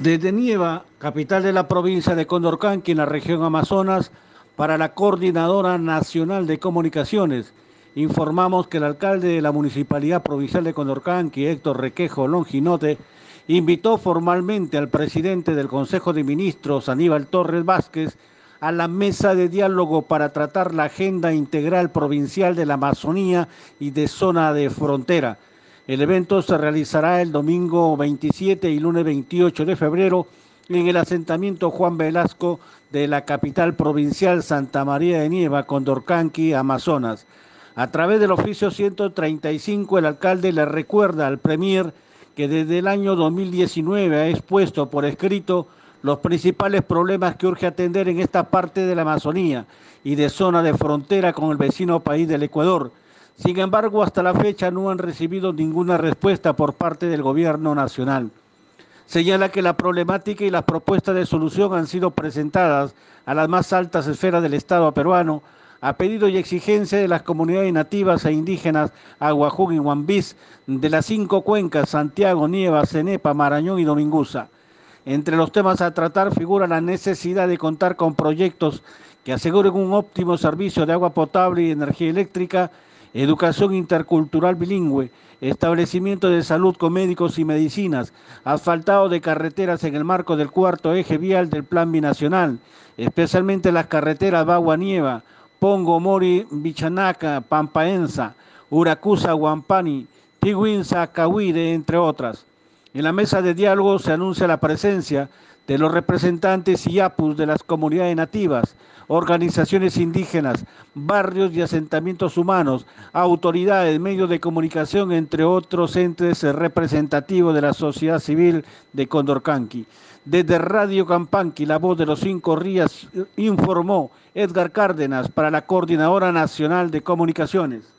Desde Nieva, capital de la provincia de Condorcanqui, en la región Amazonas, para la Coordinadora Nacional de Comunicaciones, informamos que el alcalde de la Municipalidad Provincial de Condorcanqui, Héctor Requejo Longinote, invitó formalmente al presidente del Consejo de Ministros, Aníbal Torres Vázquez, a la mesa de diálogo para tratar la agenda integral provincial de la Amazonía y de zona de frontera el evento se realizará el domingo 27 y lunes 28 de febrero en el asentamiento Juan Velasco de la capital provincial Santa María de Nieva, Condorcanqui, Amazonas. A través del oficio 135, el alcalde le recuerda al Premier que desde el año 2019 ha expuesto por escrito los principales problemas que urge atender en esta parte de la Amazonía y de zona de frontera con el vecino país del Ecuador sin embargo, hasta la fecha no han recibido ninguna respuesta por parte del gobierno nacional. Señala que la problemática y las propuestas de solución han sido presentadas a las más altas esferas del Estado peruano a pedido y exigencia de las comunidades nativas e indígenas Aguajún y Huambís de las cinco cuencas Santiago, Nieva, Cenepa, Marañón y Dominguza. Entre los temas a tratar figura la necesidad de contar con proyectos que aseguren un óptimo servicio de agua potable y energía eléctrica educación intercultural bilingüe, establecimiento de salud con médicos y medicinas, asfaltado de carreteras en el marco del cuarto eje vial del Plan Binacional, especialmente las carreteras Bagua Nieva, Pongo, Mori, Bichanaca, Pampaenza, Uracusa, Guampani, Tiguinza, Cahuide, entre otras. En la mesa de diálogo se anuncia la presencia de los representantes y apus de las comunidades nativas, organizaciones indígenas, barrios y asentamientos humanos, autoridades, medios de comunicación, entre otros entes representativos de la sociedad civil de Condorcanqui. Desde Radio Campanqui, la voz de los cinco rías, informó Edgar Cárdenas para la Coordinadora Nacional de Comunicaciones.